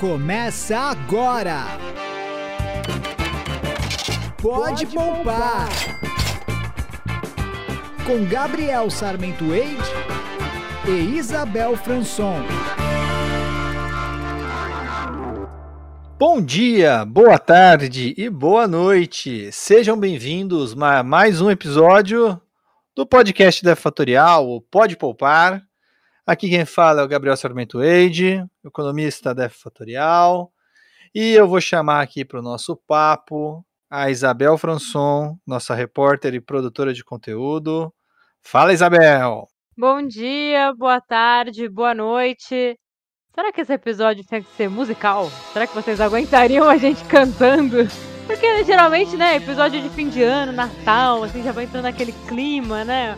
Começa agora! Pode, poupar. Com Gabriel Sarmento Eide e Isabel Franson. Bom dia, boa tarde e boa noite. Sejam bem-vindos a mais um episódio do podcast da Fatorial, o Pode Poupar. Aqui quem fala é o Gabriel Sarmento Eide, economista da Fatorial. E eu vou chamar aqui para o nosso papo a Isabel Franson, nossa repórter e produtora de conteúdo. Fala, Isabel! Bom dia, boa tarde, boa noite. Será que esse episódio tinha que ser musical? Será que vocês aguentariam a gente cantando? Porque geralmente, né, episódio de fim de ano, Natal, assim, já vai entrando naquele clima, né?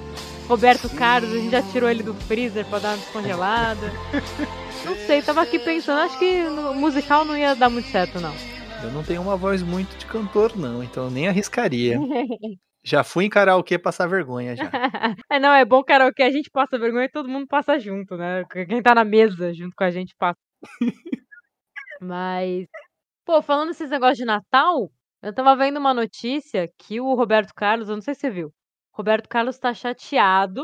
Roberto Carlos, a gente já tirou ele do freezer pra dar uma descongelada. Não sei, tava aqui pensando, acho que no musical não ia dar muito certo, não. Eu não tenho uma voz muito de cantor, não, então eu nem arriscaria. Já fui em karaokê passar vergonha já. é, não, é bom karaokê, a gente passa vergonha e todo mundo passa junto, né? Quem tá na mesa junto com a gente passa. Mas, pô, falando esses negócios de Natal, eu tava vendo uma notícia que o Roberto Carlos, eu não sei se você viu, Roberto Carlos tá chateado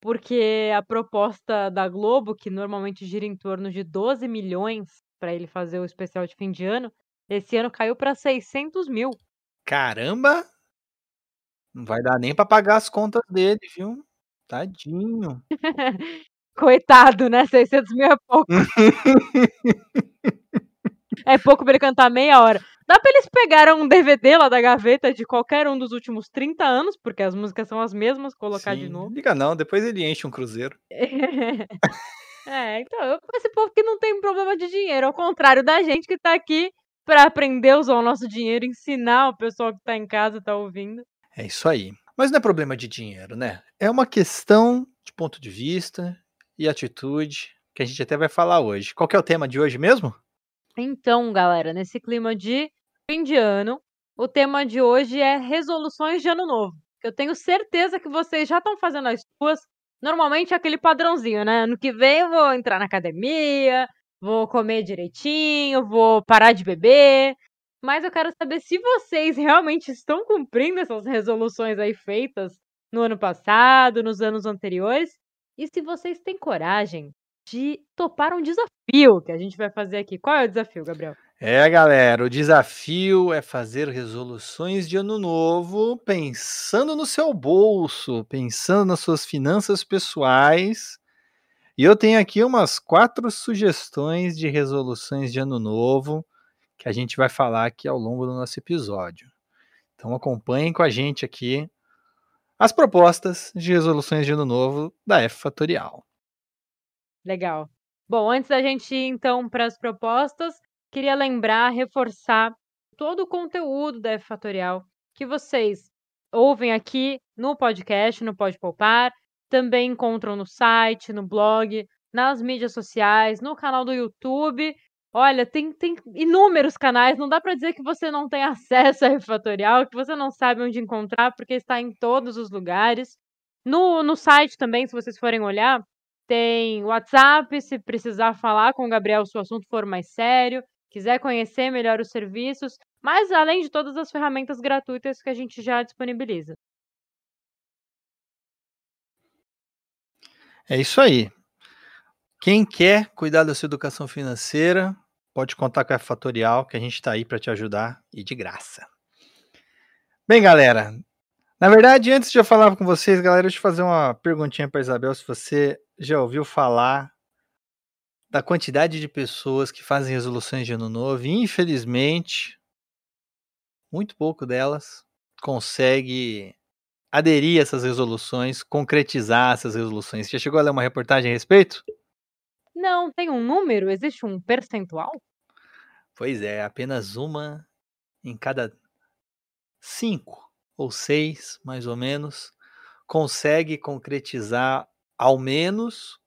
porque a proposta da Globo, que normalmente gira em torno de 12 milhões para ele fazer o especial de fim de ano, esse ano caiu para 600 mil. Caramba! Não vai dar nem para pagar as contas dele, viu? Tadinho. Coitado, né? 600 mil é pouco. é pouco pra ele cantar meia hora. Dá pra eles pegarem um DVD lá da gaveta de qualquer um dos últimos 30 anos, porque as músicas são as mesmas, colocar Sim, de novo. Liga não, depois ele enche um cruzeiro. é, então, esse povo que não tem problema de dinheiro, ao contrário da gente que tá aqui para aprender a usar o nosso dinheiro, ensinar o pessoal que tá em casa, tá ouvindo. É isso aí. Mas não é problema de dinheiro, né? É uma questão de ponto de vista e atitude que a gente até vai falar hoje. Qual é o tema de hoje mesmo? Então, galera, nesse clima de fim de ano, o tema de hoje é resoluções de ano novo. Eu tenho certeza que vocês já estão fazendo as suas. Normalmente é aquele padrãozinho, né? Ano que vem eu vou entrar na academia, vou comer direitinho, vou parar de beber, mas eu quero saber se vocês realmente estão cumprindo essas resoluções aí feitas no ano passado, nos anos anteriores, e se vocês têm coragem de topar um desafio que a gente vai fazer aqui. Qual é o desafio, Gabriel? É, galera, o desafio é fazer resoluções de ano novo pensando no seu bolso, pensando nas suas finanças pessoais. E eu tenho aqui umas quatro sugestões de resoluções de ano novo que a gente vai falar aqui ao longo do nosso episódio. Então acompanhem com a gente aqui as propostas de resoluções de ano novo da F Fatorial. Legal. Bom, antes da gente ir então para as propostas, queria lembrar, reforçar todo o conteúdo da F Fatorial que vocês ouvem aqui no podcast, no Pode Poupar, também encontram no site, no blog, nas mídias sociais, no canal do YouTube Olha, tem, tem inúmeros canais, não dá para dizer que você não tem acesso a Refatorial, que você não sabe onde encontrar, porque está em todos os lugares. No, no site também, se vocês forem olhar, tem WhatsApp, se precisar falar com o Gabriel se o assunto for mais sério, quiser conhecer melhor os serviços, mas além de todas as ferramentas gratuitas que a gente já disponibiliza. É isso aí. Quem quer cuidar da sua educação financeira, pode contar com a Fatorial, que a gente está aí para te ajudar e de graça. Bem, galera, na verdade, antes de eu falar com vocês, galera, deixa eu fazer uma perguntinha para Isabel, se você já ouviu falar da quantidade de pessoas que fazem resoluções de ano novo, e infelizmente, muito pouco delas consegue aderir a essas resoluções, concretizar essas resoluções. Você já chegou a ler uma reportagem a respeito? Não, tem um número? Existe um percentual? Pois é, apenas uma em cada cinco ou seis, mais ou menos, consegue concretizar ao menos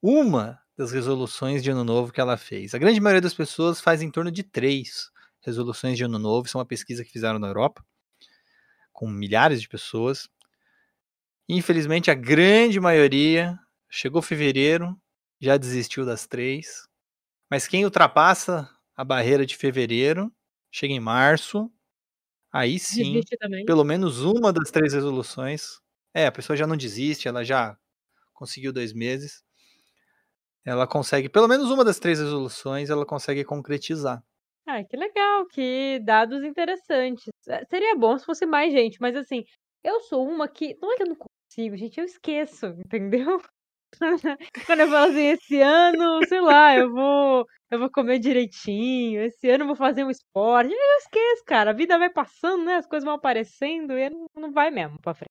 uma das resoluções de ano novo que ela fez. A grande maioria das pessoas faz em torno de três resoluções de ano novo. Isso é uma pesquisa que fizeram na Europa, com milhares de pessoas. Infelizmente, a grande maioria chegou fevereiro, já desistiu das três. Mas quem ultrapassa a barreira de fevereiro, chega em março, aí sim, pelo menos uma das três resoluções. É, a pessoa já não desiste, ela já conseguiu dois meses. Ela consegue, pelo menos uma das três resoluções, ela consegue concretizar. Ah, que legal, que dados interessantes. Eh, seria bom se fosse mais gente, mas assim, eu sou uma que não é que eu não consigo, gente, eu esqueço, entendeu? Quando eu falo assim, esse ano, sei lá, eu vou eu vou comer direitinho, esse ano eu vou fazer um esporte. Eu esqueço, cara, a vida vai passando, né? As coisas vão aparecendo e não vai mesmo pra frente.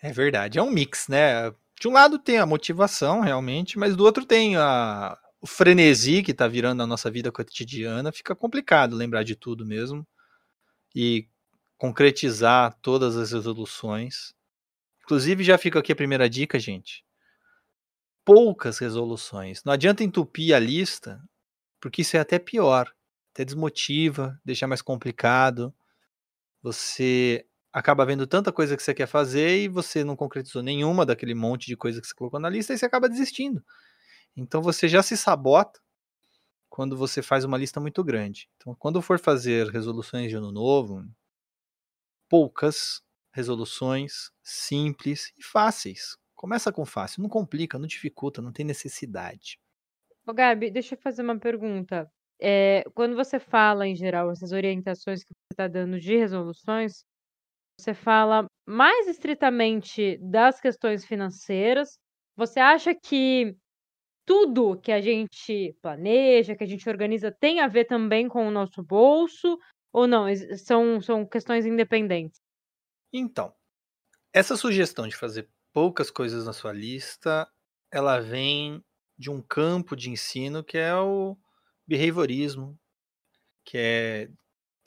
É verdade, é um mix, né? De um lado tem a motivação, realmente, mas do outro tem a, o frenesi que tá virando a nossa vida cotidiana. Fica complicado lembrar de tudo mesmo e concretizar todas as resoluções. Inclusive, já fica aqui a primeira dica, gente. Poucas resoluções. Não adianta entupir a lista, porque isso é até pior. Até desmotiva, deixa mais complicado. Você acaba vendo tanta coisa que você quer fazer e você não concretizou nenhuma daquele monte de coisa que você colocou na lista e você acaba desistindo. Então você já se sabota quando você faz uma lista muito grande. Então, quando for fazer resoluções de ano novo, poucas resoluções simples e fáceis. Começa com fácil, não complica, não dificulta, não tem necessidade. Ô, Gabi, deixa eu fazer uma pergunta. É, quando você fala, em geral, essas orientações que você está dando de resoluções, você fala mais estritamente das questões financeiras. Você acha que tudo que a gente planeja, que a gente organiza, tem a ver também com o nosso bolso? Ou não? São, são questões independentes? Então, essa sugestão de fazer poucas coisas na sua lista, ela vem de um campo de ensino que é o behaviorismo, que é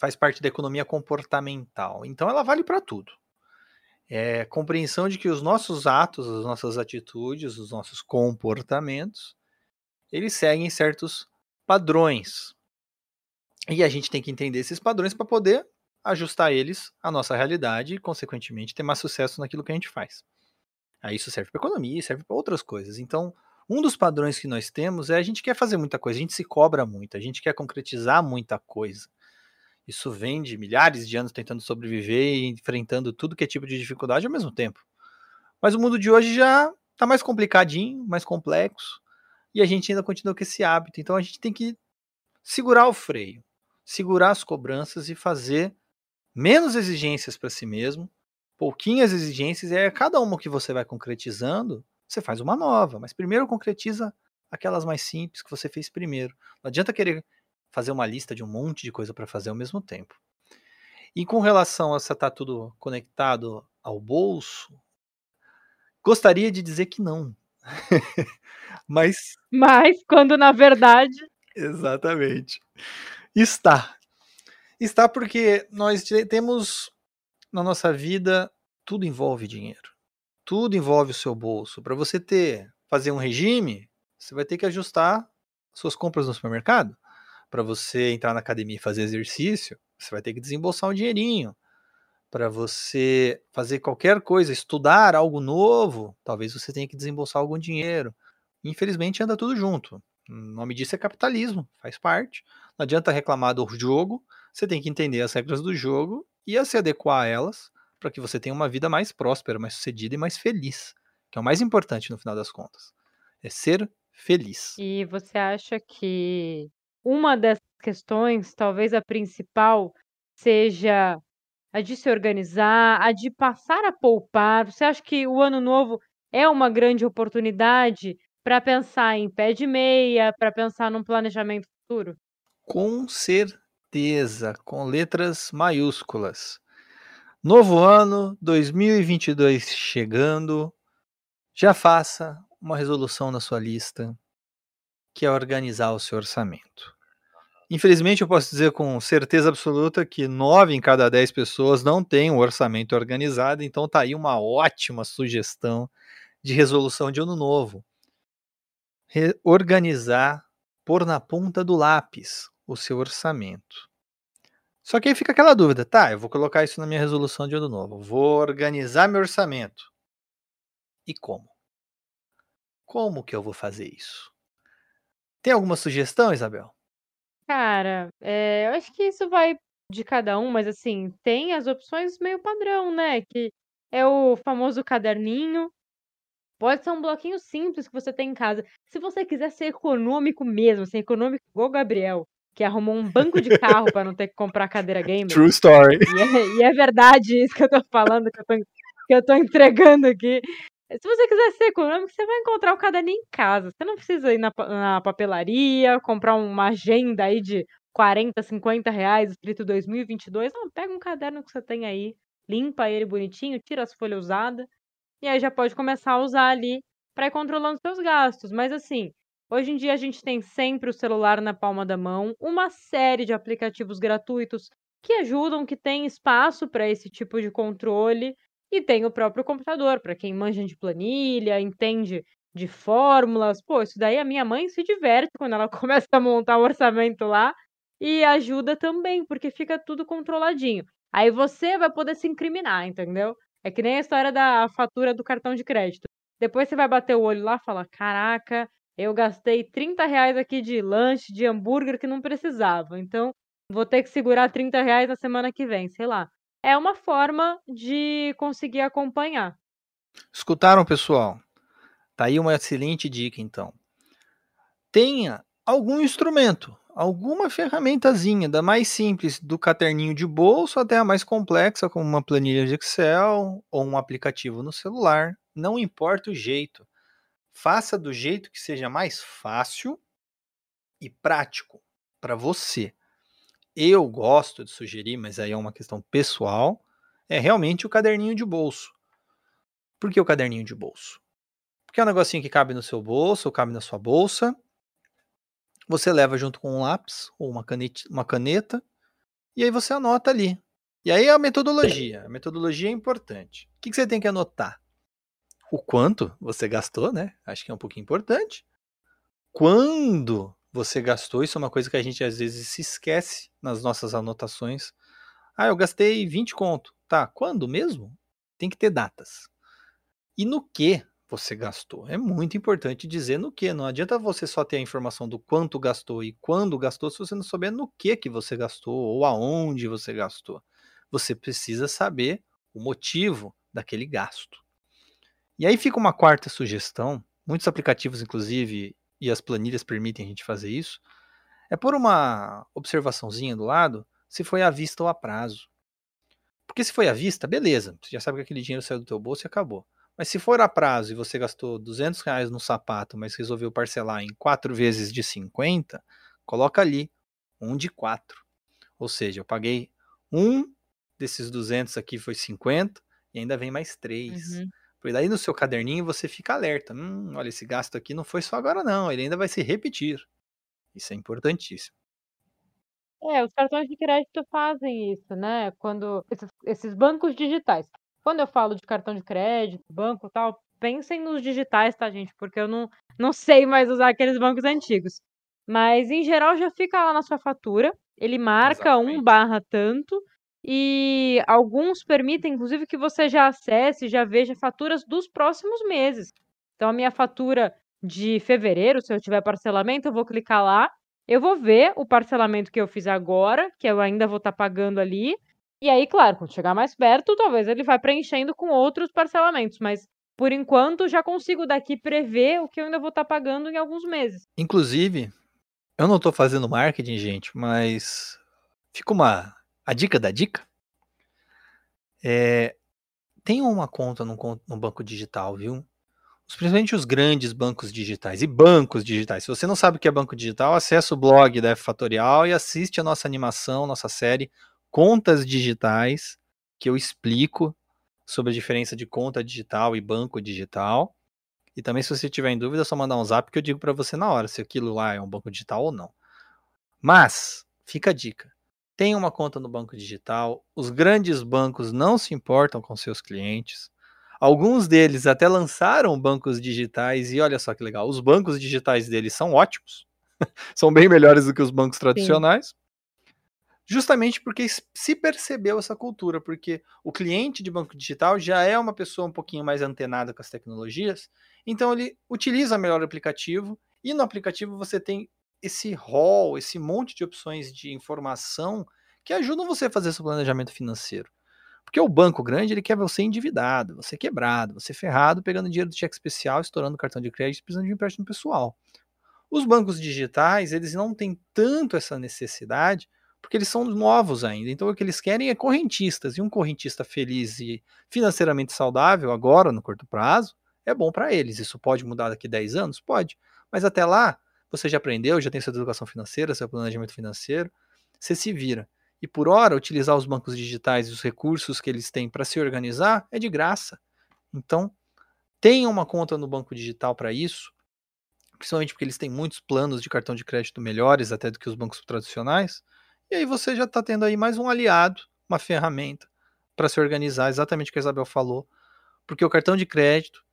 faz parte da economia comportamental. Então ela vale para tudo. É compreensão de que os nossos atos, as nossas atitudes, os nossos comportamentos, eles seguem certos padrões. E a gente tem que entender esses padrões para poder ajustar eles à nossa realidade e, consequentemente, ter mais sucesso naquilo que a gente faz. Aí isso serve para economia, serve para outras coisas. Então, um dos padrões que nós temos é a gente quer fazer muita coisa, a gente se cobra muito, a gente quer concretizar muita coisa. Isso vem de milhares de anos tentando sobreviver e enfrentando tudo que é tipo de dificuldade ao mesmo tempo. Mas o mundo de hoje já está mais complicadinho, mais complexo, e a gente ainda continua com esse hábito. Então a gente tem que segurar o freio, segurar as cobranças e fazer menos exigências para si mesmo, pouquinhas exigências, e a cada uma que você vai concretizando, você faz uma nova. Mas primeiro concretiza aquelas mais simples que você fez primeiro. Não adianta querer fazer uma lista de um monte de coisa para fazer ao mesmo tempo. E com relação a se tá tudo conectado ao bolso, gostaria de dizer que não. Mas Mas quando na verdade. exatamente. Está. Está porque nós te- temos na nossa vida tudo envolve dinheiro. Tudo envolve o seu bolso. Para você ter fazer um regime, você vai ter que ajustar suas compras no supermercado. Para você entrar na academia e fazer exercício, você vai ter que desembolsar um dinheirinho. Para você fazer qualquer coisa, estudar algo novo, talvez você tenha que desembolsar algum dinheiro. Infelizmente anda tudo junto. O nome disso é capitalismo, faz parte. Não adianta reclamar do jogo, você tem que entender as regras do jogo e se adequar a elas para que você tenha uma vida mais próspera, mais sucedida e mais feliz, que é o mais importante no final das contas. É ser feliz. E você acha que uma dessas questões, talvez a principal, seja a de se organizar, a de passar a poupar? Você acha que o ano novo é uma grande oportunidade para pensar em pé de meia, para pensar num planejamento futuro? Com certeza, com letras maiúsculas. Novo ano 2022 chegando. Já faça uma resolução na sua lista, que é organizar o seu orçamento. Infelizmente, eu posso dizer com certeza absoluta que nove em cada dez pessoas não têm um orçamento organizado, então tá aí uma ótima sugestão de resolução de ano novo. Organizar, pôr na ponta do lápis o seu orçamento. Só que aí fica aquela dúvida, tá? Eu vou colocar isso na minha resolução de ano novo. Vou organizar meu orçamento. E como? Como que eu vou fazer isso? Tem alguma sugestão, Isabel? Cara, eh, eu acho que isso vai de cada um, mas assim, tem as opções meio padrão, né, que é o famoso caderninho. Pode ser um bloquinho simples que você tem em casa. Se você quiser ser econômico mesmo, ser econômico igual o Gabriel, que arrumou um banco de carro para não ter que comprar cadeira gamer. True story. E é, e é verdade isso que eu tô falando, que eu tô, que eu tô entregando aqui. Se você quiser ser econômico, você vai encontrar o caderninho em casa. Você não precisa ir na, na papelaria, comprar uma agenda aí de 40, 50 reais, escrito 2022. Não, pega um caderno que você tem aí, limpa ele bonitinho, tira as folhas usadas, e aí já pode começar a usar ali para ir controlando seus gastos. Mas assim, hoje em dia a gente tem sempre o celular na palma da mão, uma série de aplicativos gratuitos que ajudam, que tem espaço para esse tipo de controle. E tem o próprio computador, para quem manja de planilha, entende de fórmulas. Pô, isso daí a minha mãe se diverte quando ela começa a montar o orçamento lá e ajuda também, porque fica tudo controladinho. Aí você vai poder se incriminar, entendeu? É que nem a história da fatura do cartão de crédito. Depois você vai bater o olho lá e fala: Caraca, eu gastei 30 reais aqui de lanche, de hambúrguer que não precisava. Então, vou ter que segurar 30 reais na semana que vem, sei lá é uma forma de conseguir acompanhar. Escutaram, pessoal? Tá aí uma excelente dica, então. Tenha algum instrumento, alguma ferramentazinha, da mais simples do caderninho de bolso até a mais complexa, como uma planilha de Excel ou um aplicativo no celular. Não importa o jeito. Faça do jeito que seja mais fácil e prático para você eu gosto de sugerir, mas aí é uma questão pessoal, é realmente o caderninho de bolso. Por que o caderninho de bolso? Porque é um negocinho que cabe no seu bolso, ou cabe na sua bolsa. Você leva junto com um lápis ou uma caneta, uma caneta e aí você anota ali. E aí é a metodologia. A metodologia é importante. O que você tem que anotar? O quanto você gastou, né? Acho que é um pouquinho importante. Quando você gastou. Isso é uma coisa que a gente às vezes se esquece nas nossas anotações. Ah, eu gastei 20 conto. Tá, quando mesmo? Tem que ter datas. E no que você gastou? É muito importante dizer no que. Não adianta você só ter a informação do quanto gastou e quando gastou se você não souber no que que você gastou ou aonde você gastou. Você precisa saber o motivo daquele gasto. E aí fica uma quarta sugestão. Muitos aplicativos, inclusive, e as planilhas permitem a gente fazer isso, é por uma observaçãozinha do lado se foi à vista ou a prazo. Porque se foi à vista, beleza, você já sabe que aquele dinheiro saiu do teu bolso e acabou. Mas se for a prazo e você gastou 200 reais no sapato, mas resolveu parcelar em 4 vezes de 50, coloca ali um de 4. Ou seja, eu paguei um desses 200 aqui foi 50 e ainda vem mais 3. Uhum. Porque daí no seu caderninho você fica alerta. Hum, olha, esse gasto aqui não foi só agora, não. Ele ainda vai se repetir. Isso é importantíssimo. É, os cartões de crédito fazem isso, né? Quando esses, esses bancos digitais. Quando eu falo de cartão de crédito, banco tal, pensem nos digitais, tá, gente? Porque eu não, não sei mais usar aqueles bancos antigos. Mas em geral já fica lá na sua fatura. Ele marca Exatamente. um barra tanto e alguns permitem, inclusive, que você já acesse, já veja faturas dos próximos meses. Então, a minha fatura de fevereiro, se eu tiver parcelamento, eu vou clicar lá, eu vou ver o parcelamento que eu fiz agora, que eu ainda vou estar tá pagando ali. E aí, claro, quando chegar mais perto, talvez ele vai preenchendo com outros parcelamentos, mas por enquanto já consigo daqui prever o que eu ainda vou estar tá pagando em alguns meses. Inclusive, eu não estou fazendo marketing, gente, mas fica uma a dica da dica é tenha uma conta no, no banco digital, viu? Principalmente os grandes bancos digitais e bancos digitais. Se você não sabe o que é banco digital, acesse o blog da F Fatorial e assiste a nossa animação, nossa série Contas Digitais, que eu explico sobre a diferença de conta digital e banco digital. E também, se você tiver em dúvida, é só mandar um zap que eu digo para você na hora se aquilo lá é um banco digital ou não. Mas, fica a dica. Tenha uma conta no banco digital. Os grandes bancos não se importam com seus clientes. Alguns deles até lançaram bancos digitais e olha só que legal, os bancos digitais deles são ótimos. são bem melhores do que os bancos tradicionais. Sim. Justamente porque se percebeu essa cultura, porque o cliente de banco digital já é uma pessoa um pouquinho mais antenada com as tecnologias, então ele utiliza melhor o aplicativo E no aplicativo você tem esse hall, esse monte de opções de informação que ajudam você a fazer seu planejamento financeiro. Porque o banco grande, ele quer você endividado, você quebrado, você ferrado, pegando dinheiro do cheque especial, estourando cartão de crédito, precisando de um empréstimo pessoal. Os bancos digitais, eles não têm tanto essa necessidade, porque eles são novos ainda. Então o que eles querem é correntistas. E um correntista feliz e financeiramente saudável, agora, no curto prazo, é bom para eles. Isso pode mudar daqui a 10 anos? Pode. Mas até lá, você já aprendeu, já tem sua educação financeira, seu planejamento financeiro, você se vira. E por hora, utilizar os bancos digitais e os recursos que eles têm para se organizar é de graça. Então, tenha uma conta no banco digital para isso, principalmente porque eles têm muitos planos de cartão de crédito melhores até do que os bancos tradicionais. E aí você já está tendo aí mais um aliado, uma ferramenta para se organizar, exatamente o que a Isabel falou. Porque o cartão de crédito,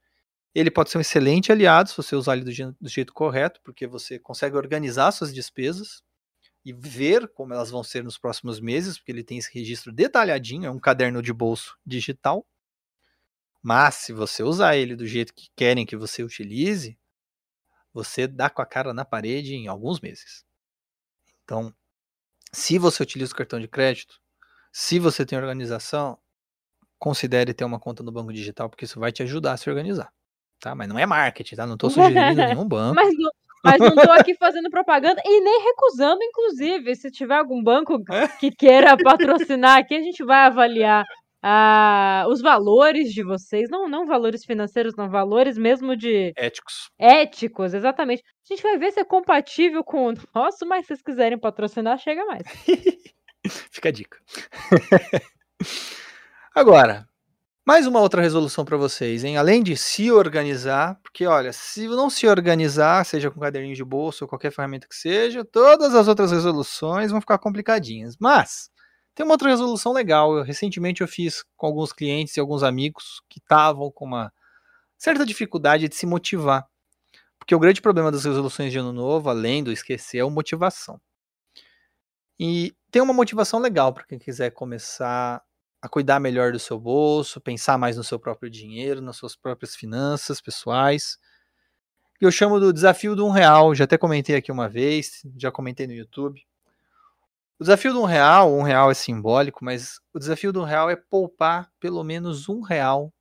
ele pode ser um excelente aliado se você usar ele do jeito, do jeito correto, porque você consegue organizar suas despesas e ver como elas vão ser nos próximos meses, porque ele tem esse registro detalhadinho, é um caderno de bolso digital. Mas se você usar ele do jeito que querem que você utilize, você dá com a cara na parede em alguns meses. Então, se você utiliza o cartão de crédito, se você tem organização, considere ter uma conta no banco digital, porque isso vai te ajudar a se organizar. Tá? Mas não é marketing, tá? Não estou sugerindo nenhum banco. Mas não, mas não estou aqui fazendo propaganda e nem recusando, inclusive. Se tiver algum banco É? que queira patrocinar aqui, a gente vai avaliar ah, os valores de vocês. Não, não valores financeiros, não, valores mesmo de Éticos. éticos, exatamente. A gente vai ver se é compatível com o nosso, mas se vocês quiserem patrocinar, chega mais. Fica a dica. Agora, mais uma outra resolução para vocês, hein? Além de se organizar, porque olha, se não se organizar, seja com caderninho de bolso ou qualquer ferramenta que seja, todas as outras resoluções vão ficar complicadinhas. Mas tem uma outra resolução legal. Eu, recentemente eu fiz com alguns clientes e alguns amigos que estavam com uma certa dificuldade de se motivar. Porque o grande problema das resoluções de ano novo, além do esquecer, é a motivação. E tem uma motivação legal para quem quiser começar a cuidar melhor do seu bolso, pensar mais no seu próprio dinheiro, nas suas próprias finanças pessoais. Eu chamo do desafio do um real. Já até comentei aqui uma vez, já comentei no YouTube. O desafio do um real, um real é simbólico, mas o desafio do um real é poupar pelo menos um real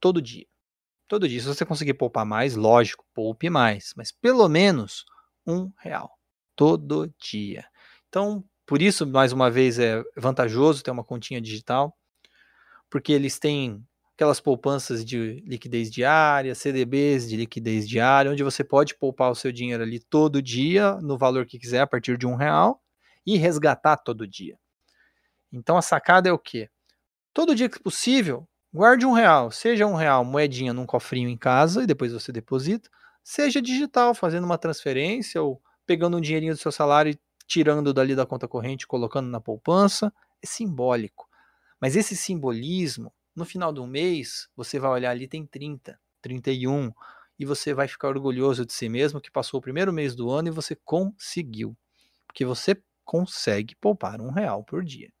todo dia. Todo dia. Se você conseguir poupar mais, lógico, poupe mais, mas pelo menos um real todo dia. Então, por isso, mais uma vez, é vantajoso ter uma continha digital, porque eles têm aquelas poupanças de liquidez diária, CDBs de liquidez diária, onde você pode poupar o seu dinheiro ali todo dia, no valor que quiser, a partir de um real, e resgatar todo dia. Então a sacada é o quê? Todo dia que possível, guarde um real, seja um real moedinha num cofrinho em casa e depois você deposita, seja digital, fazendo uma transferência ou pegando um dinheirinho do seu salário e tirando dali da conta corrente, colocando na poupança, é simbólico. Mas esse simbolismo, no final do mês, você vai olhar ali, tem 30, 31, e você vai ficar orgulhoso de si mesmo que passou o primeiro mês do ano e você conseguiu. Porque você consegue poupar um real por dia.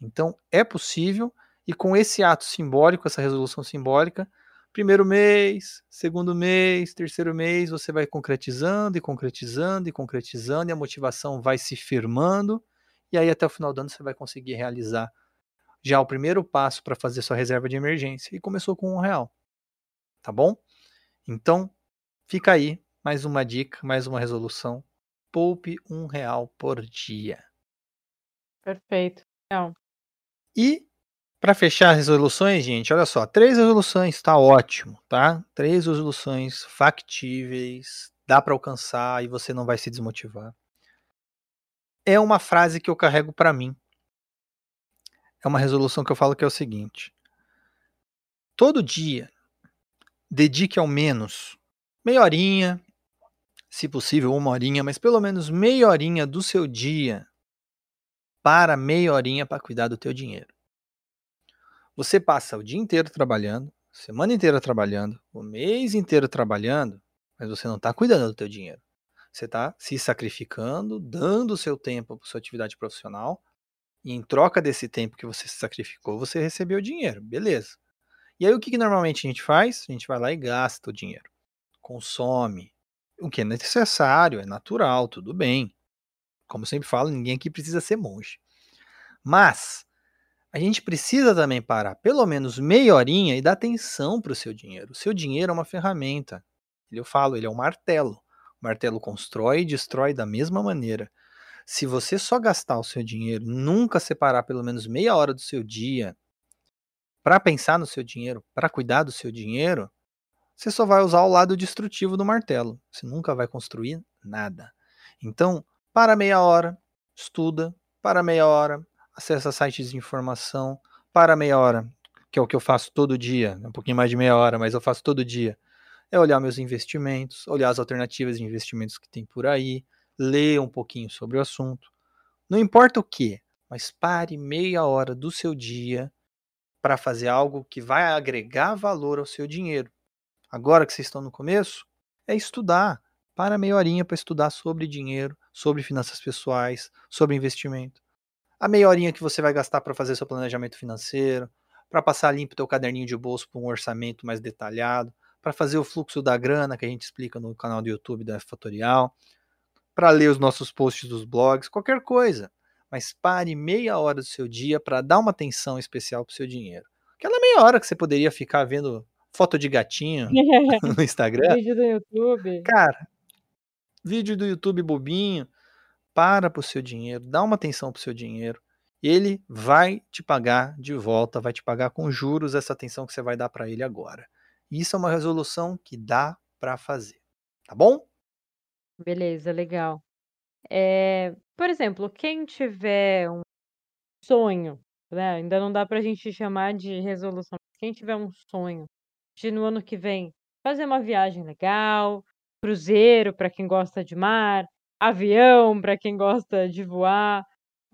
Então é possível, e com esse ato simbólico, essa resolução simbólica, primeiro mês, segundo mês, terceiro mês, você vai concretizando e concretizando e concretizando, e a motivação vai se firmando, e aí até o final do ano você vai conseguir realizar já o primeiro passo para fazer sua reserva de emergência. E começou com um real. Tá bom? Então, fica aí mais uma dica, mais uma resolução. Poupe um real por dia. Perfeito. Não. E para fechar as resoluções, gente, olha só, três resoluções, tá ótimo, tá? Três resoluções factíveis, dá para alcançar e você não vai se desmotivar. É uma frase que eu carrego para mim. É uma resolução que eu falo que é o seguinte: todo dia dedique ao menos meia horinha, se possível uma horinha, mas pelo menos meia horinha do seu dia para meia horinha para cuidar do teu dinheiro. Você passa o dia inteiro trabalhando, semana inteira trabalhando, o mês inteiro trabalhando, mas você não está cuidando do teu dinheiro. Você está se sacrificando, dando o seu tempo para sua atividade profissional, e em troca desse tempo que você se sacrificou, você recebeu dinheiro, beleza. E aí o que, que normalmente a gente faz? A gente vai lá e gasta o dinheiro, consome, o que é necessário, é natural, tudo bem. Como eu sempre falo, ninguém aqui precisa ser monge. Mas a gente precisa também parar pelo menos meia horinha e dar atenção para o seu dinheiro. O seu dinheiro é uma ferramenta. Eu falo, ele é um martelo. O martelo constrói e destrói da mesma maneira. Se você só gastar o seu dinheiro, nunca separar pelo menos meia hora do seu dia para pensar no seu dinheiro, para cuidar do seu dinheiro, você só vai usar o lado destrutivo do martelo. Você nunca vai construir nada. Então, para meia hora, estuda, para meia hora, acessa sites de informação, para meia hora, que é o que eu faço todo dia, um pouquinho mais de meia hora, mas eu faço todo dia. É olhar meus investimentos, olhar as alternativas de investimentos que tem por aí, ler um pouquinho sobre o assunto. Não importa o que, mas pare meia hora do seu dia para fazer algo que vai agregar valor ao seu dinheiro. Agora que vocês estão no começo, é estudar. Para meia horinha para estudar sobre dinheiro, sobre finanças pessoais, sobre investimento. A meia horinha que você vai gastar para fazer seu planejamento financeiro, para passar limpo teu caderninho de bolso para um orçamento mais detalhado, para fazer o fluxo da grana que a gente explica no canal do YouTube da Fatorial, para ler os nossos posts dos blogs, qualquer coisa. Mas pare meia hora do seu dia para dar uma atenção especial para o seu dinheiro. Aquela meia hora que você poderia ficar vendo foto de gatinho no Instagram. Vídeo do YouTube. Cara, vídeo do YouTube bobinho. Para pro seu dinheiro, dá uma atenção pro seu dinheiro. Ele vai te pagar de volta, vai te pagar com juros essa atenção que você vai dar para ele agora. Isso é uma resolução que dá para fazer. Tá bom? Beleza, legal. É, por exemplo, quem tiver um sonho, né? Ainda não dá pra gente chamar de resolução. Quem tiver um sonho de no ano que vem fazer uma viagem legal, cruzeiro para quem gosta de mar, avião para quem gosta de voar,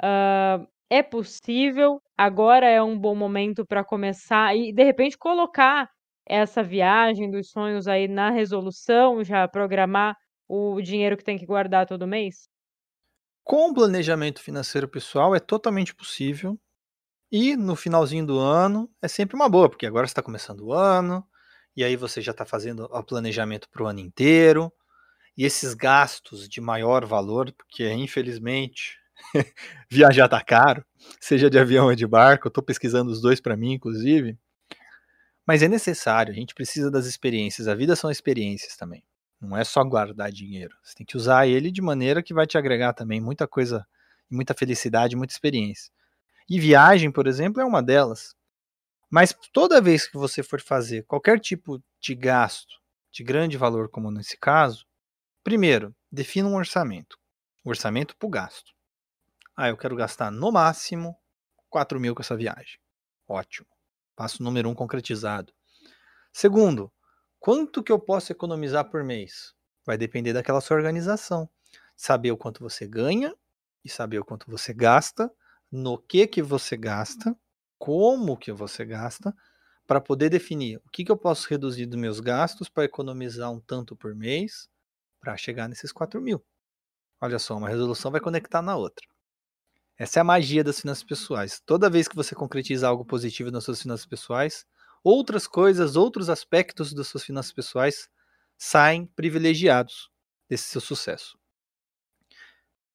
uh, é possível. Agora é um bom momento para começar e de repente colocar essa viagem dos sonhos aí na resolução, já programar o dinheiro que tem que guardar todo mês? Com o planejamento financeiro pessoal é totalmente possível. E no finalzinho do ano é sempre uma boa, porque agora está começando o ano, e aí você já está fazendo o planejamento para o ano inteiro. E esses gastos de maior valor, porque infelizmente viajar tá caro, seja de avião ou de barco, estou pesquisando os dois para mim, inclusive. Mas é necessário, a gente precisa das experiências. A vida são experiências também. Não é só guardar dinheiro. Você tem que usar ele de maneira que vai te agregar também muita coisa, muita felicidade, muita experiência. E viagem, por exemplo, é uma delas. Mas toda vez que você for fazer qualquer tipo de gasto de grande valor, como nesse caso, primeiro, defina um orçamento. Um orçamento para o gasto. Ah, eu quero gastar no máximo 4 mil com essa viagem. Ótimo. Passo número um concretizado. Segundo, Quanto que eu posso economizar por mês? Vai depender daquela sua organização. Saber o quanto você ganha e saber o quanto você gasta, no que que você gasta, como que você gasta, para poder definir o que, que eu posso reduzir dos meus gastos para economizar um tanto por mês para chegar nesses 4 mil. Olha só, uma resolução vai conectar na outra. Essa é a magia das finanças pessoais. Toda vez que você concretiza algo positivo nas suas finanças pessoais, outras coisas, outros aspectos das suas finanças pessoais saem privilegiados desse seu sucesso.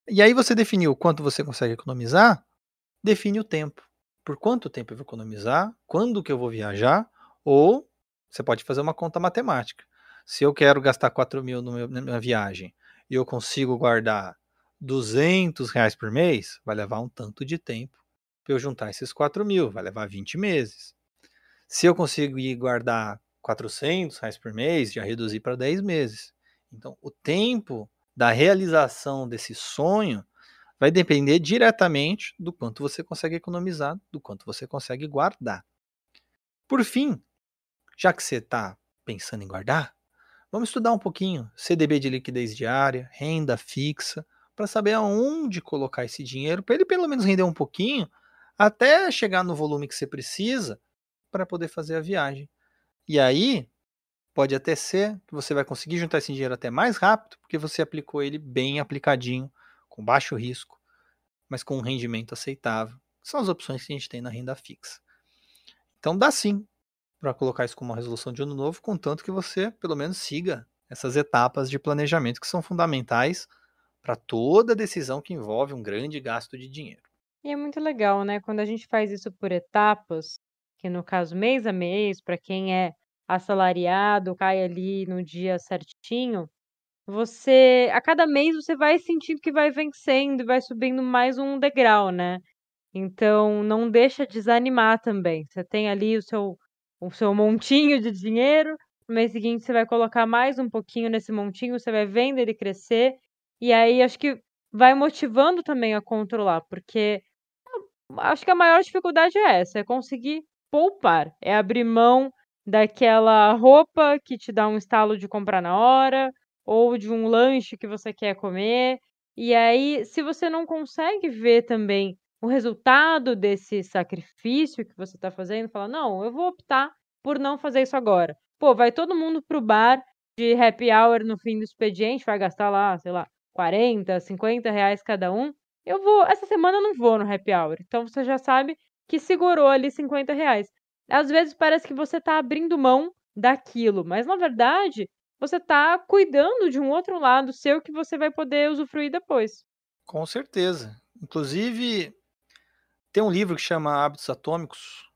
E aí você definiu quanto você consegue economizar, define o tempo. Por quanto tempo eu vou economizar, quando que eu vou viajar, ou você pode fazer uma conta matemática. Se eu quero gastar 4 mil na minha viagem e eu consigo guardar 200 reais por mês, vai levar um tanto de tempo para eu juntar esses 4 mil, vai levar 20 meses. Se eu conseguir guardar 400 reais por mês, já reduzi para 10 meses. Então, o tempo da realização desse sonho vai depender diretamente do quanto você consegue economizar, do quanto você consegue guardar. Por fim, já que você está pensando em guardar, vamos estudar um pouquinho CDB de liquidez diária, renda fixa, para saber aonde colocar esse dinheiro, para ele pelo menos render um pouquinho, até chegar no volume que você precisa para poder fazer a viagem. E aí, pode até ser que você vai conseguir juntar esse dinheiro até mais rápido, porque você aplicou ele bem aplicadinho, com baixo risco, mas com um rendimento aceitável. São as opções que a gente tem na renda fixa. Então dá sim para colocar isso como uma resolução de ano novo, contanto que você pelo menos siga essas etapas de planejamento que são fundamentais para toda decisão que envolve um grande gasto de dinheiro. E é muito legal, né? Quando a gente faz isso por etapas, que no caso mês a mês, para quem é assalariado, cai ali no dia certinho, você a cada mês você vai sentindo que vai vencendo e vai subindo mais um degrau, né? Então não deixa desanimar também. Você tem ali o seu o seu montinho de dinheiro, no mês seguinte você vai colocar mais um pouquinho nesse montinho, você vai vendo ele crescer, e aí acho que vai motivando também a controlar, porque acho que a maior dificuldade é essa, é conseguir poupar, é abrir mão daquela roupa que te dá um estalo de comprar na hora, ou de um lanche que você quer comer. E aí, se você não consegue ver também o resultado desse sacrifício que você está fazendo, fala: não, eu vou optar por não fazer isso agora. Pô, vai todo mundo pro bar de happy hour no fim do expediente, vai gastar lá, sei lá, 40, 50 reais cada um. Eu vou, essa semana eu não vou no happy hour. Então você já sabe que segurou ali 50 reais. Às vezes parece que você está abrindo mão daquilo, mas na verdade você está cuidando de um outro lado seu que você vai poder usufruir depois. Com certeza. Inclusive, tem um livro que chama Hábitos Atômicos.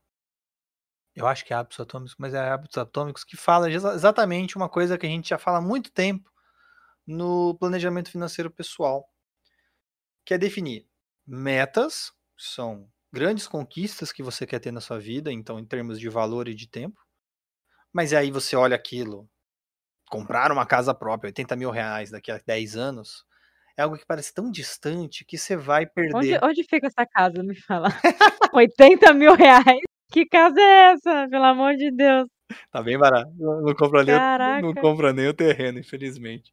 Eu acho que é Hábitos Atômicos, mas é Hábitos Atômicos, que fala exatamente uma coisa que a gente já fala há muito tempo no planejamento financeiro pessoal, que é definir metas, são grandes conquistas que você quer ter na sua vida, então em termos de valor e de tempo. Mas aí você olha aquilo, comprar uma casa própria, 80 mil reais daqui a 10 anos, é algo que parece tão distante que você vai perder. Onde, onde fica essa casa? Me fala. 80 mil reais? Que casa é essa? Pelo amor de Deus. Tá bem barato. Não compra nem, não compra nem o terreno, infelizmente.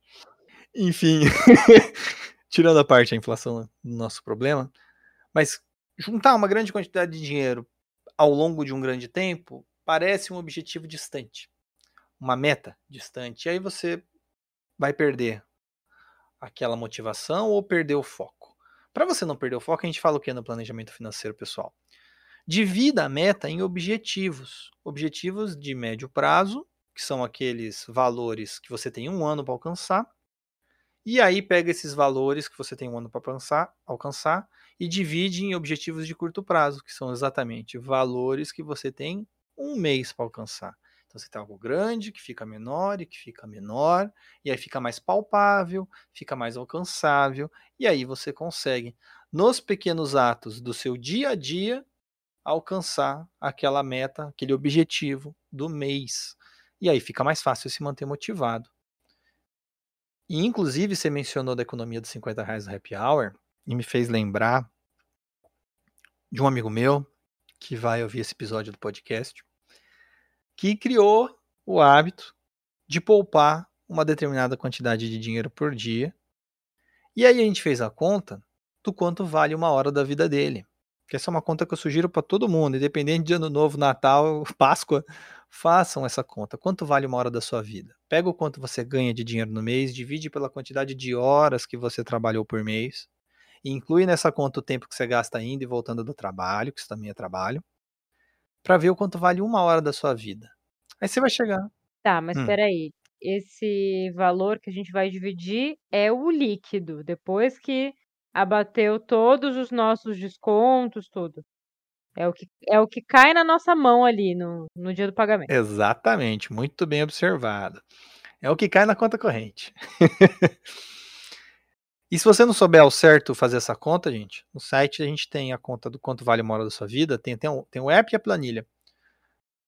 Enfim, tirando a parte a inflação do nosso problema, mas juntar uma grande quantidade de dinheiro ao longo de um grande tempo parece um objetivo distante, uma meta distante. E aí você vai perder aquela motivação ou perder o foco. Para você não perder o foco, a gente fala o que no planejamento financeiro, pessoal? Divida a meta em objetivos. Objetivos de médio prazo, que são aqueles valores que você tem um ano para alcançar. E aí pega esses valores que você tem um ano para alcançar, e divide em objetivos de curto prazo, que são exatamente valores que você tem um mês para alcançar. Então você tem algo grande que fica menor e que fica menor, e aí fica mais palpável, fica mais alcançável, e aí você consegue, nos pequenos atos do seu dia a dia, alcançar aquela meta, aquele objetivo do mês. E aí fica mais fácil se manter motivado. E inclusive você mencionou da economia dos 50 reais no happy hour e me fez lembrar de um amigo meu que vai ouvir esse episódio do podcast, que criou o hábito de poupar uma determinada quantidade de dinheiro por dia. E aí a gente fez a conta do quanto vale uma hora da vida dele. Que essa é uma conta que eu sugiro para todo mundo, independente de ano novo, Natal, Páscoa, façam essa conta. Quanto vale uma hora da sua vida? Pega o quanto você ganha de dinheiro no mês, divide pela quantidade de horas que você trabalhou por mês e inclui nessa conta o tempo que você gasta indo e voltando do trabalho, que isso também é trabalho, para ver o quanto vale uma hora da sua vida. Aí você vai chegar. Tá, mas hum. peraí. Esse valor que a gente vai dividir é o líquido, depois que abateu todos os nossos descontos, tudo. É o que, é o que cai na nossa mão ali no, no dia do pagamento. Exatamente, muito bem observado. É o que cai na conta corrente. E se você não souber ao certo fazer essa conta, gente, no site a gente tem a conta do quanto vale uma hora da sua vida, tem, tem, um, tem o app e a planilha.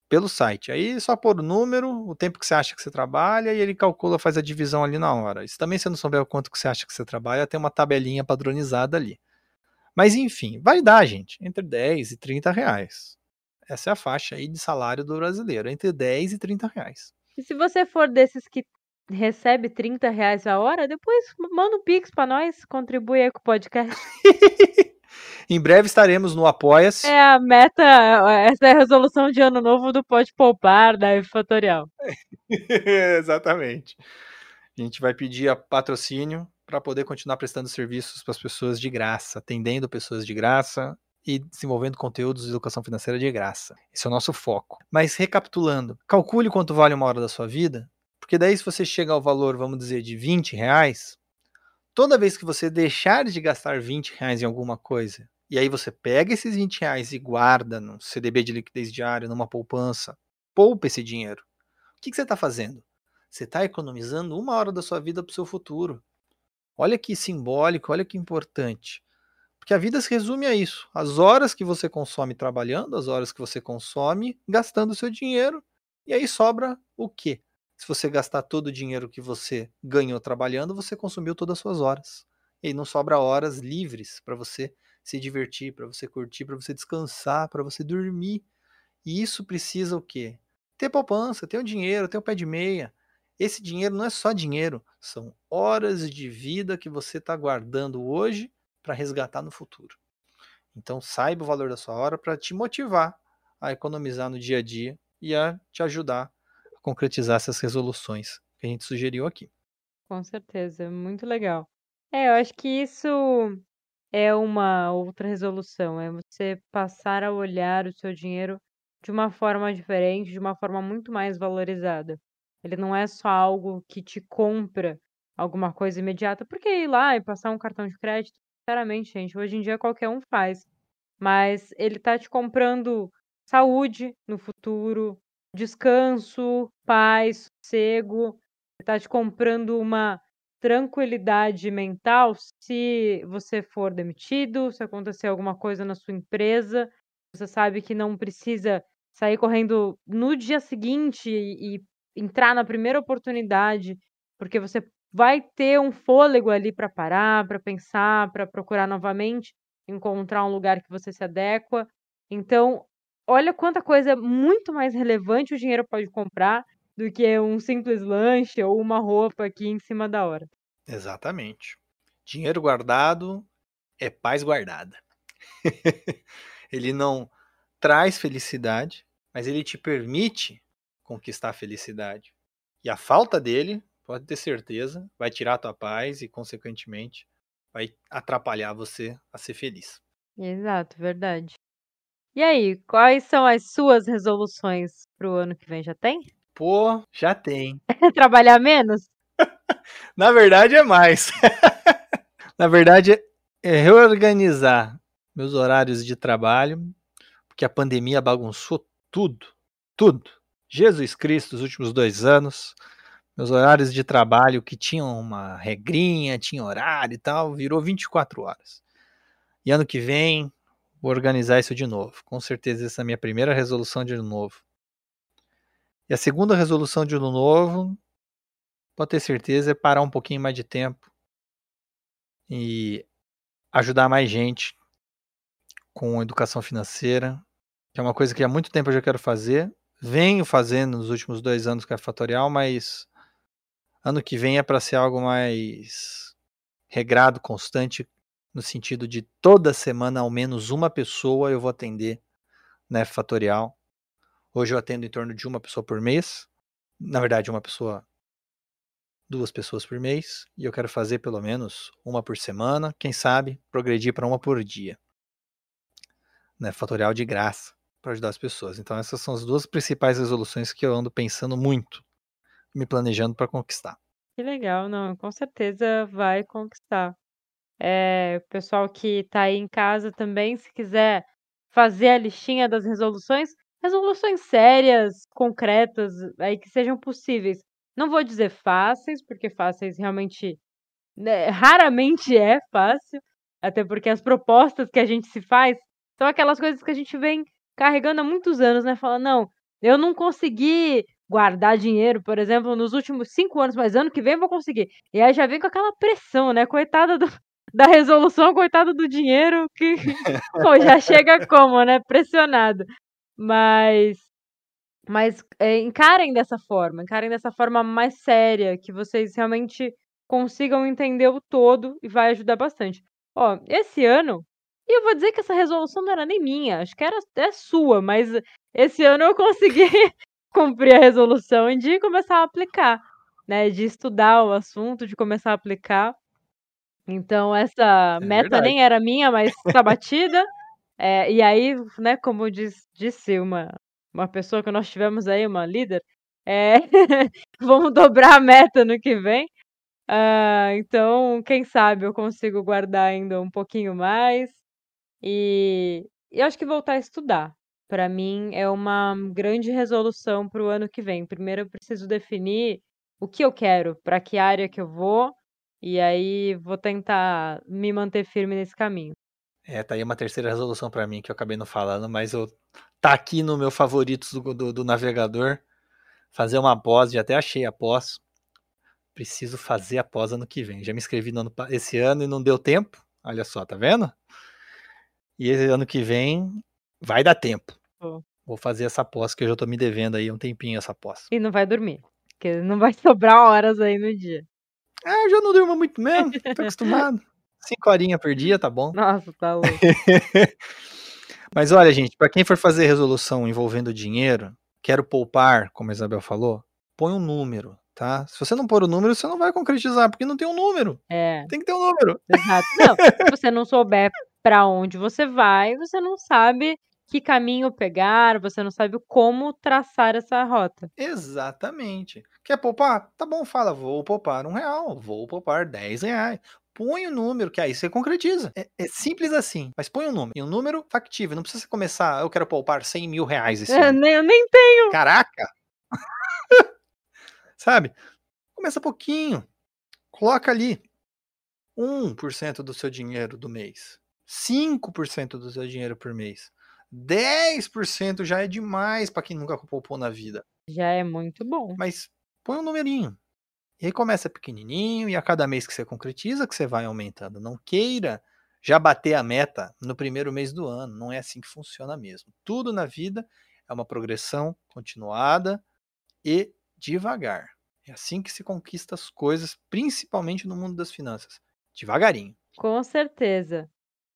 Pelo site. Aí só pôr o número, o tempo que você acha que você trabalha e ele calcula, faz a divisão ali na hora. Se também você não souber o quanto que você acha que você trabalha, tem uma tabelinha padronizada ali. Mas enfim, vai dar, gente, entre 10 e 30 reais. Essa é a faixa aí de salário do brasileiro, entre 10 e 30 reais. E se você for desses que recebe 30 reais a hora, depois manda um pix para nós, contribui aí com o podcast. em breve estaremos no Apoia-se. É a meta, essa é a resolução de ano novo do Pode Poupar da Fatorial. Exatamente. A gente vai pedir a patrocínio para poder continuar prestando serviços para as pessoas de graça, atendendo pessoas de graça e desenvolvendo conteúdos de educação financeira de graça. Esse é o nosso foco. Mas recapitulando, calcule quanto vale uma hora da sua vida Porque daí, se você chega ao valor, vamos dizer, de 20 reais, toda vez que você deixar de gastar 20 reais em alguma coisa, e aí você pega esses 20 reais e guarda no CDB de liquidez diária, numa poupança, poupa esse dinheiro. O que, que você está fazendo? Você está economizando uma hora da sua vida para o seu futuro. Olha que simbólico, olha que importante. Porque a vida se resume a isso. As horas que você consome trabalhando, as horas que você consome gastando o seu dinheiro, e aí sobra o quê? Se você gastar todo o dinheiro que você ganhou trabalhando, você consumiu todas as suas horas. E não sobra horas livres para você se divertir, para você curtir, para você descansar, para você dormir. E isso precisa o quê? Ter poupança, ter o dinheiro, ter o pé de meia. Esse dinheiro não é só dinheiro, são horas de vida que você está guardando hoje para resgatar no futuro. Então saiba o valor da sua hora para te motivar a economizar no dia a dia e a te ajudar a concretizar essas resoluções que a gente sugeriu aqui. Com certeza, muito legal. É, eu acho que isso é uma outra resolução, é você passar a olhar o seu dinheiro de uma forma diferente, de uma forma muito mais valorizada. Ele não é só algo que te compra alguma coisa imediata, porque ir lá e passar um cartão de crédito, sinceramente, gente, hoje em dia qualquer um faz. Mas ele tá te comprando saúde no futuro, descanso, paz, sossego, ele tá te comprando uma tranquilidade mental se você for demitido, se acontecer alguma coisa na sua empresa, você sabe que não precisa sair correndo no dia seguinte e, entrar na primeira oportunidade, porque você vai ter um fôlego ali para parar, para pensar, para procurar novamente encontrar um lugar que você se adequa. Então, olha quanta coisa muito mais relevante o dinheiro pode comprar do que um simples lanche ou uma roupa aqui em cima da hora. Exatamente. Dinheiro guardado é paz guardada. ele não traz felicidade, mas ele te permite conquistar a felicidade. E a falta dele, pode ter certeza, vai tirar a tua paz e, consequentemente, vai atrapalhar você a ser feliz. Exato, verdade. E aí, quais são as suas resoluções para o ano que vem? Já tem? Pô, já tem. Trabalhar menos? Na verdade, é mais. Na verdade, é reorganizar meus horários de trabalho, porque a pandemia bagunçou tudo, tudo. Jesus Cristo, os últimos dois anos, meus horários de trabalho que tinham uma regrinha, tinha horário e tal, virou 24 horas. E ano que vem, vou organizar isso de novo. Com certeza, essa é a minha primeira resolução de ano novo. E a segunda resolução de ano novo, pode ter certeza, é parar um pouquinho mais de tempo e ajudar mais gente com educação financeira, que é uma coisa que há muito tempo eu já quero fazer, venho fazendo nos últimos dois anos com a Fatorial, mas ano que vem é para ser algo mais regrado, constante, no sentido de toda semana ao menos uma pessoa eu vou atender na Fatorial. Hoje eu atendo em torno de uma pessoa por mês, na verdade uma pessoa, duas pessoas por mês, e eu quero fazer pelo menos uma por semana, quem sabe progredir para uma por dia. Né, fatorial de graça para ajudar as pessoas. Então essas são as duas principais resoluções que eu ando pensando muito, me planejando para conquistar. Que legal, não, com certeza vai conquistar. É, o pessoal que está aí em casa também, se quiser fazer a listinha das resoluções, resoluções sérias, concretas, aí que sejam possíveis. Não vou dizer fáceis, porque fáceis realmente né, raramente é fácil, até porque as propostas que a gente se faz são aquelas coisas que a gente vem carregando há muitos anos, né? Fala, não, eu não consegui guardar dinheiro, por exemplo, nos últimos cinco anos, mas ano que vem eu vou conseguir. E aí já vem com aquela pressão, né? Coitada do, da resolução, coitada do dinheiro, que pô, já chega como, né? Pressionado. Mas, mas é, encarem dessa forma, encarem dessa forma mais séria, que vocês realmente consigam entender o todo e vai ajudar bastante. Ó, esse ano e eu vou dizer que essa resolução não era nem minha, acho que era é sua, mas esse ano eu consegui cumprir a resolução e de começar a aplicar, né? De estudar o assunto, de começar a aplicar. Então, essa É meta verdade. nem era minha, mas está batida. É, e aí, né, como diz, disse uma, uma pessoa que nós tivemos aí, uma líder, é, vamos dobrar a meta no que vem. Ah, então, quem sabe eu consigo guardar ainda um pouquinho mais. E eu acho que voltar a estudar. Para mim é uma grande resolução para o ano que vem. Primeiro eu preciso definir o que eu quero, para que área que eu vou, e aí vou tentar me manter firme nesse caminho. É, tá aí uma terceira resolução para mim que eu acabei não falando, mas eu tá aqui no meu favoritos do, do, do navegador. Fazer uma pós, já até achei a pós. Preciso fazer a pós ano que vem. Já me inscrevi no ano, esse ano e não deu tempo. Olha só, tá vendo? E esse ano que vem vai dar tempo. Oh. Vou fazer essa pós que eu já tô me devendo aí um tempinho essa pós. E não vai dormir, porque não vai sobrar horas aí no dia. Ah, eu já não durmo muito mesmo, tô acostumado. Cinco horinhas por dia, tá bom. Nossa, tá louco. Mas olha, gente, para quem for fazer resolução envolvendo dinheiro, quero poupar, como a Isabel falou, põe um número, tá? Se você não pôr o número, você não vai concretizar, porque não tem um número. É. Tem que ter um número. Exato. Não, se você não souber para onde você vai, você não sabe que caminho pegar, você não sabe como traçar essa rota. Exatamente. Quer poupar? Tá bom, fala, vou poupar um real, vou poupar dez reais. Põe o um número, que aí você concretiza. É, é, simples assim, mas põe um número. E um número factível. Não precisa começar, eu quero poupar 100 mil reais esse é, ano. Eu nem tenho. Caraca! Sabe? Começa pouquinho. Coloca ali 1% do seu dinheiro do mês. 5% do seu dinheiro por mês. 10% já é demais para quem nunca poupou na vida. Já é muito bom. Mas põe um numerinho. E aí começa pequenininho e a cada mês que você concretiza que você vai aumentando. Não queira já bater a meta no primeiro mês do ano. Não é assim que funciona mesmo. Tudo na vida é uma progressão continuada e devagar. É assim que se conquista as coisas, principalmente no mundo das finanças. Devagarinho. Com certeza.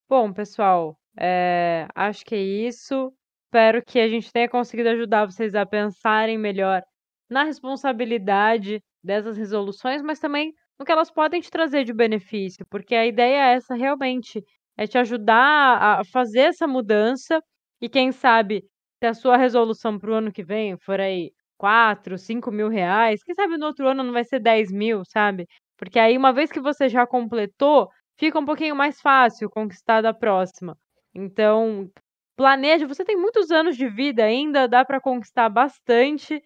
Bom, pessoal, é, acho que é isso. Espero que a gente tenha conseguido ajudar vocês a pensarem melhor na responsabilidade dessas resoluções, mas também no que elas podem te trazer de benefício, porque a ideia é essa realmente, é te ajudar a fazer essa mudança e quem sabe se a sua resolução para o ano que vem for aí 4, 5 mil reais, quem sabe no outro ano não vai ser 10 mil, sabe? Porque aí uma vez que você já completou, fica um pouquinho mais fácil conquistar da próxima. Então, planeje, você tem muitos anos de vida ainda, dá para conquistar bastante.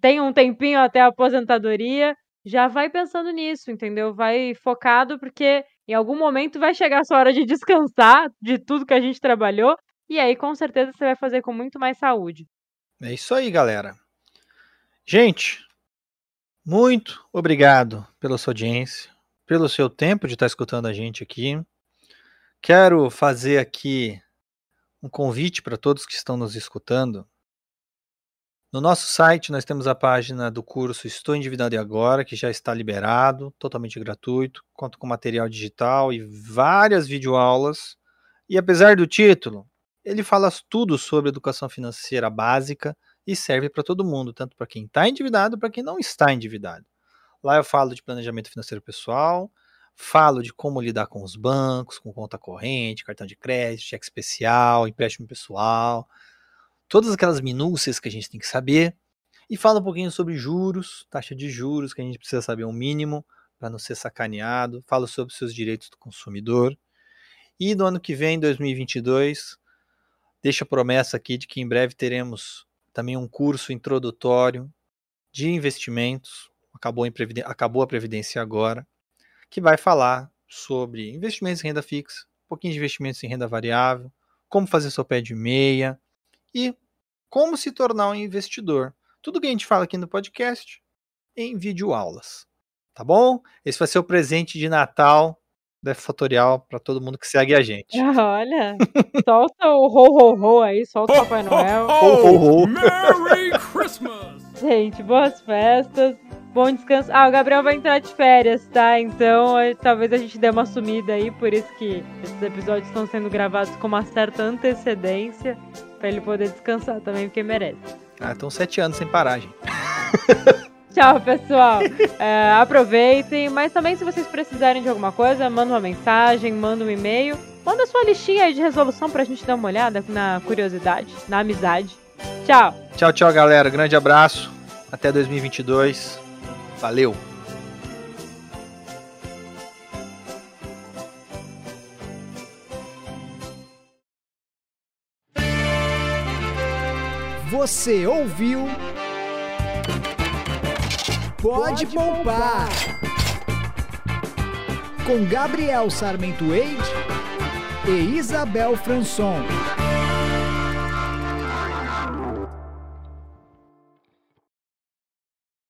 Tem um tempinho até a aposentadoria, já vai pensando nisso, entendeu? Vai focado porque em algum momento vai chegar a sua hora de descansar de tudo que a gente trabalhou e aí com certeza você vai fazer com muito mais saúde. É isso aí, galera. Gente, muito obrigado pela sua audiência pelo seu tempo de estar escutando a gente aqui. Quero fazer aqui um convite para todos que estão nos escutando. No nosso site nós temos a página do curso Estou Endividado e Agora, que já está liberado, totalmente gratuito, conta com material digital e várias videoaulas. E apesar do título, ele fala tudo sobre educação financeira básica e serve para todo mundo, tanto para quem está endividado para quem não está endividado. Lá eu falo de planejamento financeiro pessoal, falo de como lidar com os bancos, com conta corrente, cartão de crédito, cheque especial, empréstimo pessoal, todas aquelas minúcias que a gente tem que saber. E falo um pouquinho sobre juros, taxa de juros, que a gente precisa saber um mínimo para não ser sacaneado. Falo sobre seus direitos do consumidor. E no ano que vem, 2022, deixo a promessa aqui de que em breve teremos também um curso introdutório de investimentos, acabou, em acabou a Previdência agora, que vai falar sobre investimentos em renda fixa, um pouquinho de investimentos em renda variável, como fazer seu pé de meia e como se tornar um investidor. Tudo que a gente fala aqui no podcast em vídeo aulas. Tá bom? Esse vai ser o presente de Natal da Fatorial para todo mundo que segue a gente. Olha, solta o ho ho ho aí, solta o Papai Noel. Ho ho ho. Merry Christmas! Gente, boas festas. Bom descanso. Ah, o Gabriel vai entrar de férias, tá? Então talvez a gente dê uma sumida aí, por isso que esses episódios estão sendo gravados com uma certa antecedência, para ele poder descansar também, porque merece. Ah, estão sete anos sem parar, gente. Tchau, pessoal. É, aproveitem, mas também se vocês precisarem de alguma coisa, manda uma mensagem, manda um e-mail, manda sua listinha aí de resolução pra gente dar uma olhada na curiosidade, na amizade. Tchau. Tchau, tchau, galera. Grande abraço. Até 2022. Valeu! Você ouviu? Pode poupar! Com Gabriel Sarmento Eide e Isabel Franson.